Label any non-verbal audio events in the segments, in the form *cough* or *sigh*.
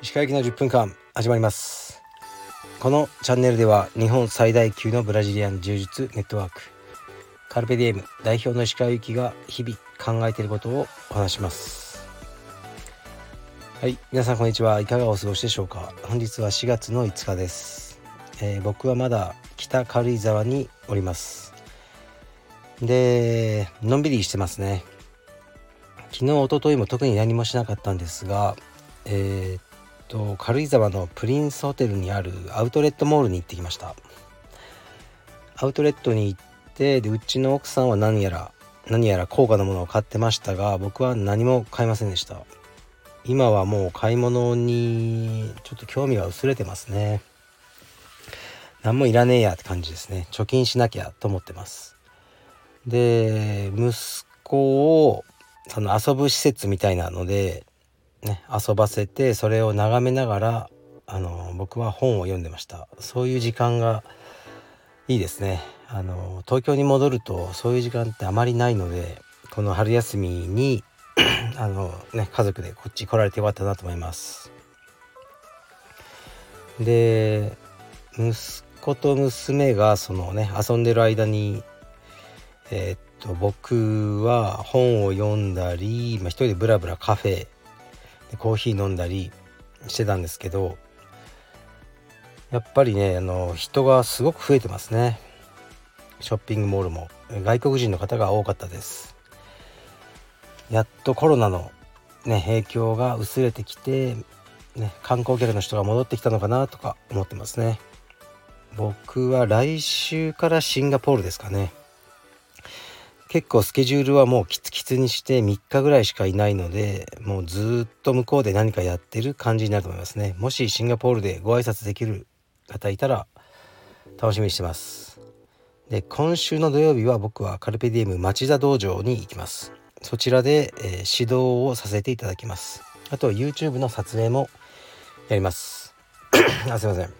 石川行きの10分間始まります。このチャンネルでは日本最大級のブラジリアン柔術ネットワークカルペディエム代表の石川行きが日々考えていることをお話します。はい皆さんこんにちはいかがお過ごしでしょうか。本日は4月の5日です、えー、僕はまだ北軽井沢におります。でのんびりしてますね。昨日おとといも特に何もしなかったんですがえー、っと軽井沢のプリンスホテルにあるアウトレットモールに行ってきました。アウトレットに行ってでうちの奥さんは何やら何やら高価なものを買ってましたが僕は何も買いませんでした。今はもう買い物にちょっと興味が薄れてますね。何もいらねえやって感じですね。貯金しなきゃと思ってます。で息子をその遊ぶ施設みたいなのでね、遊ばせてそれを眺めながらあの僕は本を読んでました。そういう時間がいいですね。あの東京に戻るとそういう時間ってあまりないのでこの春休みに *clears throat* あのね家族でこっち来られてよかったなと思います。で息子と娘がそのね遊んでる間にえー、っと僕は本を読んだり、まあ、一人でブラブラカフェでコーヒー飲んだりしてたんですけどやっぱりねあの人がすごく増えてますね。ショッピングモールも。外国人の方が多かったです。やっとコロナのね影響が薄れてきてね観光客の人が戻ってきたのかなとか思ってますね。僕は来週からシンガポールですかね。結構スケジュールはもうキツキツにして3日ぐらいしかいないのでもうずっと向こうで何かやってる感じになると思いますね。もしシンガポールでご挨拶できる方いたら楽しみにしてます。で今週の土曜日は僕はカルペディエム町田道場に行きます。そちらで、えー、指導をさせていただきます。あと YouTube の撮影もやります。*coughs* あすいません、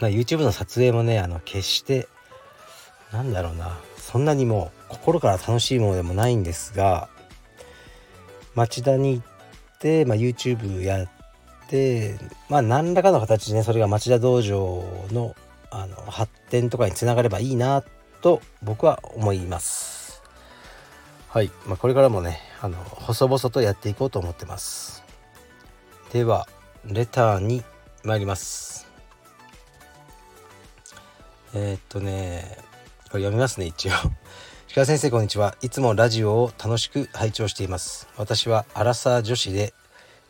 まあ、YouTube の撮影もねあの決してなんだろうな。そんなにもう心から楽しいものでもないんですが町田に行って、まあ、YouTube やってまあ何らかの形でねそれが町田道場のあの発展とかにつながればいいなと僕は思います。はい、まあ、これからもねあの細々とやっていこうと思ってます。ではレターに参ります。えー、っとねこれ読みますね一応。鹿先生こんにちは。いつもラジオを楽しく拝聴しています。私はアラサー女子で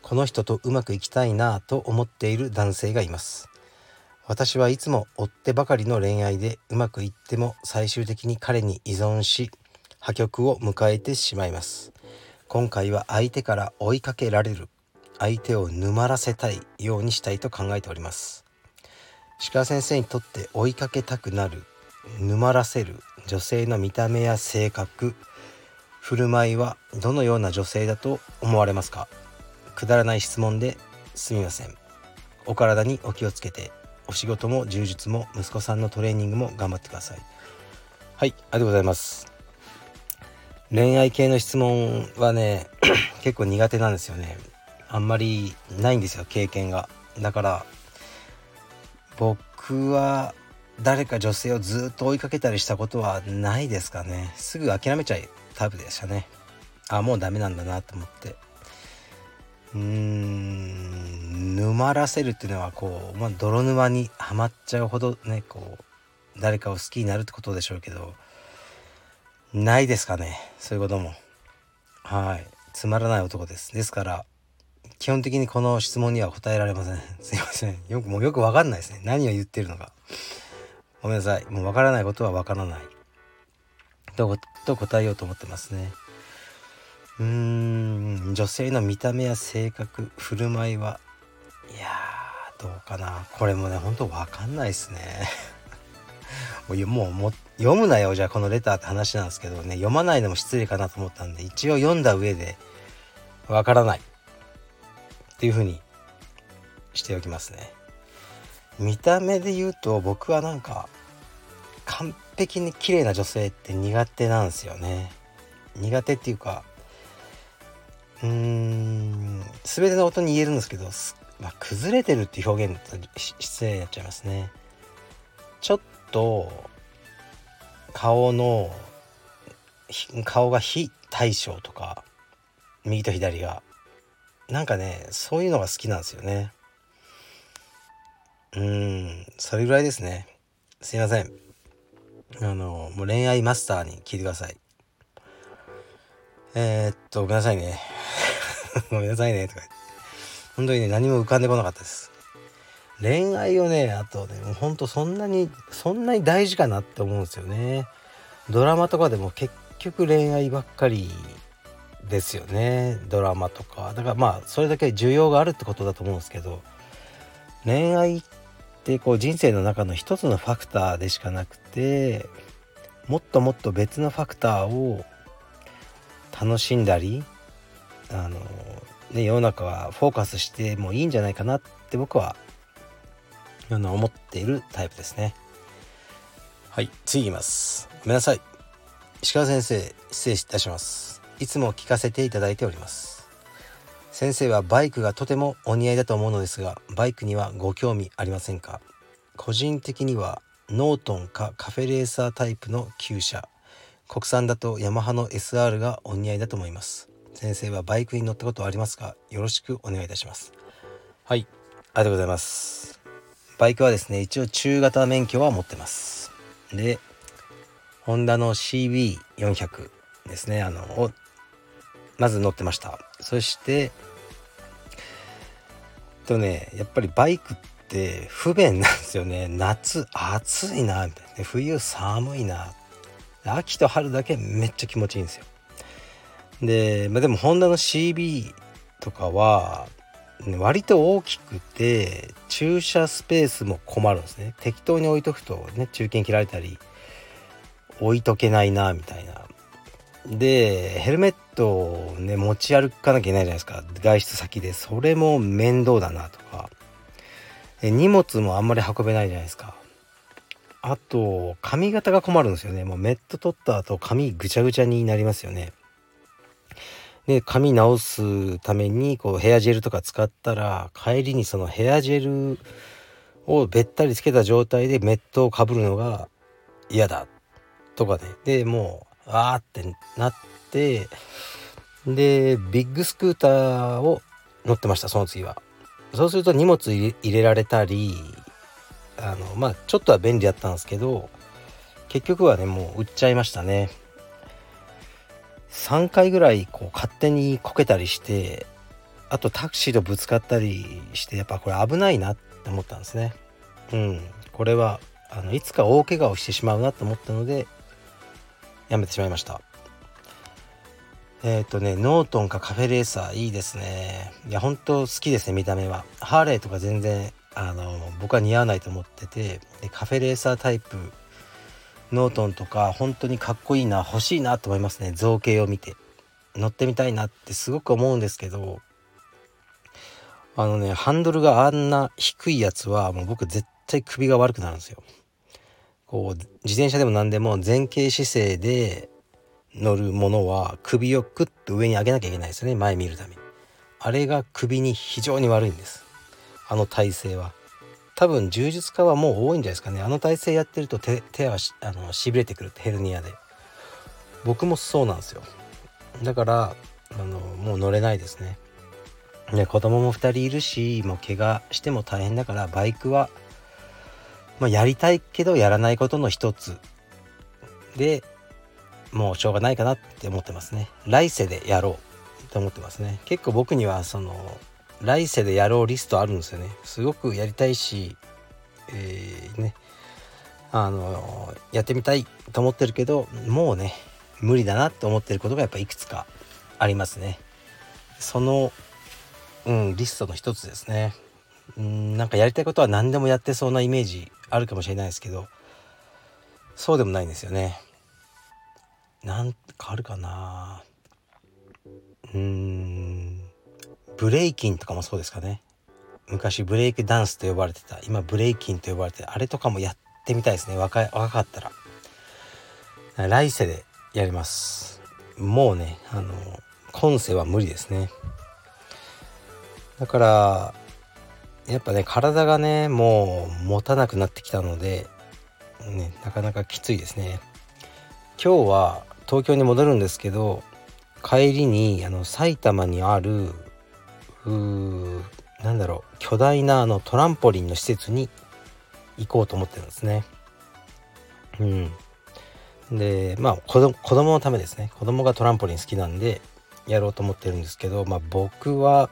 この人とうまくいきたいなぁと思っている男性がいます。私はいつも追ってばかりの恋愛でうまくいっても最終的に彼に依存し破局を迎えてしまいます。今回は相手から追いかけられる相手を沼らせたいようにしたいと考えております。鹿先生にとって追いかけたくなる沼らせる女性の見た目や性格振る舞いはどのような女性だと思われますか？くだらない質問ですみません。お体にお気をつけてお仕事も充実も息子さんのトレーニングも頑張ってください。はいありがとうございます。恋愛系の質問はね *clears throat* 結構苦手なんですよね。あんまりないんですよ経験が。だから僕は誰か女性をずっと追いかけたりしたことはないですかね。すぐ諦めちゃいタイプでしたね。あもうダメなんだなと思って。うーん沼らせるっていうのはこう、まあ、泥沼にはまっちゃうほどねこう誰かを好きになるってことでしょうけど。ないですかね。そういうことも。はい。つまらない男です。ですから基本的にこの質問には答えられません。*laughs* すいません。よくもうよくわかんないですね。何を言ってるのか。ごめんなさい。もうわからないことはわからない。とと答えようと思ってますね。うーん。女性の見た目や性格振る舞いはいやどうかな。これもねほんとわかんないですね。*laughs* もうも読むなよじゃあこのレターって話なんですけどね。読まないのも失礼かなと思ったんで一応読んだ上でわからない。っていうふうにしておきますね。見た目で言うと僕はなんか完璧に綺麗な女性って苦手なんですよね。苦手っていうかうーん全ての音に言えるんですけど、まあ、崩れてるっていう表現失礼になっちゃいますね。ちょっと顔の顔が非対称とか右と左がなんかねそういうのが好きなんですよね。うんそれぐらいですね。すいません。あのもう恋愛マスターに聞いてください。えー、っとごめんなさいね。*laughs* ごめんなさいね。とか本当にね何も浮かんでこなかったです。恋愛をねあとねもうほんとそんなにそんなに大事かなって思うんですよね。ドラマとかでも結局恋愛ばっかりですよね。ドラマとか。だからまあそれだけ需要があるってことだと思うんですけど。恋愛ってってこう人生の中の一つのファクターでしかなくてもっともっと別のファクターを楽しんだりあの、ね、世の中はフォーカスしてもいいんじゃないかなって僕はあの思っているタイプですね。はい次いきます。ごめんなさい。石川先生失礼いたします。いつも聞かせていただいております。先生はバイクがとてもお似合いだと思うのですがバイクにはご興味ありませんか？個人的にはノートンかカフェレーサータイプの旧車。国産だとヤマハの SR がお似合いだと思います。先生はバイクに乗ったことはありますか？よろしくお願いいたします。はい。ありがとうございます。バイクはですね一応中型免許は持ってます。でホンダの CB400 ですねあのをまず乗ってました。そしてとねやっぱりバイクって不便なんですよね。夏暑いなみたいな。冬寒いな。秋と春だけめっちゃ気持ちいいんですよ。で、まあ、でもホンダの CB とかは割と大きくて駐車スペースも困るんですね。適当に置いとくとね中堅切られたり置いとけないなみたいな。でヘルメットをね持ち歩かなきゃいけないじゃないですか。外出先で。それも面倒だなとか。荷物もあんまり運べないじゃないですか。あと髪型が困るんですよね。もうメット取った後髪ぐちゃぐちゃになりますよね。で髪直すためにこうヘアジェルとか使ったら帰りにそのヘアジェルをべったりつけた状態でメットをかぶるのが嫌だ。とかね。でもうあーってなってでビッグスクーターを乗ってましたその次は。そうすると荷物入れられたりあのまあちょっとは便利だったんですけど結局はねもう売っちゃいましたね。3回ぐらいこう勝手にこけたりしてあとタクシーとぶつかったりしてやっぱこれ危ないなって思ったんですね。うん。これはあのいつか大怪我をしてしまうなと思ったのでやめてしまいました。えっ、ー、とねノートンかカフェレーサーいいですね。いや本当好きですね見た目は。ハーレーとか全然あの僕は似合わないと思ってて。でカフェレーサータイプノートンとか本当にかっこいいな欲しいなと思いますね。造形を見て。乗ってみたいなってすごく思うんですけど。あのねハンドルがあんな低いやつはもう僕絶対首が悪くなるんですよ。こう自転車でも何でも前傾姿勢で乗るものは首をクッと上に上げなきゃいけないですね。前見るために。あれが首に非常に悪いんです。あの体勢は。多分柔術家はもう多いんじゃないですかね。あの体勢やってると手手はあのしびれてくるヘルニアで。僕もそうなんですよ。だからあのもう乗れないですね。ね子供も2人いるしもう怪我しても大変だからバイクはまあ、やりたいけどやらないことの一つ。でもうしょうがないかなって思ってますね。来世でやろうと思ってますね。結構僕にはその来世でやろうリストあるんですよね。すごくやりたいしえー、ね。あのやってみたいと思ってるけどもうね無理だなって思ってることがやっぱいくつかありますね。そのうんリストの一つですね。うんなんかやりたいことは何でもやってそうなイメージあるかもしれないですけどそうでもないんですよね。なんかあるかな。うーん。ブレイキンとかもそうですかね。昔ブレイクダンスと呼ばれてた。今ブレイキンと呼ばれてあれとかもやってみたいですね。若若かったら。来世でやります。もうねあの今世は無理ですね。だからやっぱね体がねもう持たなくなってきたのでねなかなかきついですね。今日は東京に戻るんですけど帰りにあの埼玉にあるうなんだろう巨大なあのトランポリンの施設に行こうと思ってるんですね。うん。でまあ子供子供のためですね子供がトランポリン好きなんでやろうと思ってるんですけどまあ僕は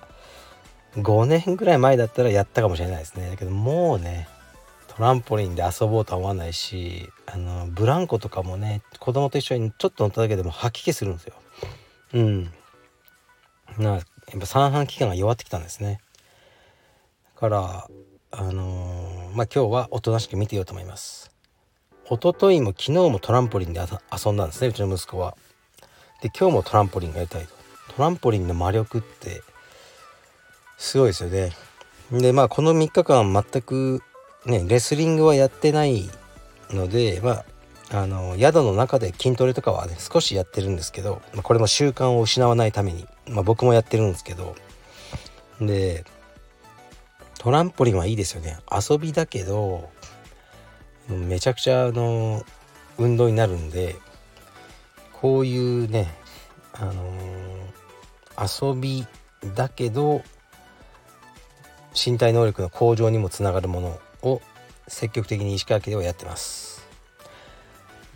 5年ぐらい前だったらやったかもしれないですねだけどもうねトランポリンで遊ぼうとは思わないしあのブランコとかもね子供と一緒にちょっと乗っただけでも吐き気するんですよ。うん。なやっぱ三半規管が弱ってきたんですね。だからあのー、まあ今日はおとなしく見てようと思います。一昨日も昨日もトランポリンで遊んだんですねうちの息子は。で今日もトランポリンがやりたいと。トランポリンの魔力ってすごいですよね。でまあこの3日間全くねレスリングはやってないのでまああの宿の中で筋トレとかはね少しやってるんですけど、まあ、これも習慣を失わないために、まあ、僕もやってるんですけどでトランポリンはいいですよね。遊びだけどめちゃくちゃあの運動になるんでこういうねあの、遊びだけど身体能力の向上にもつながるものを積極的に石川家ではやってます。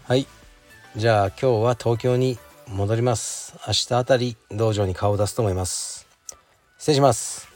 はい。じゃあ今日は東京に戻ります。明日あたり道場に顔を出すと思います。失礼します。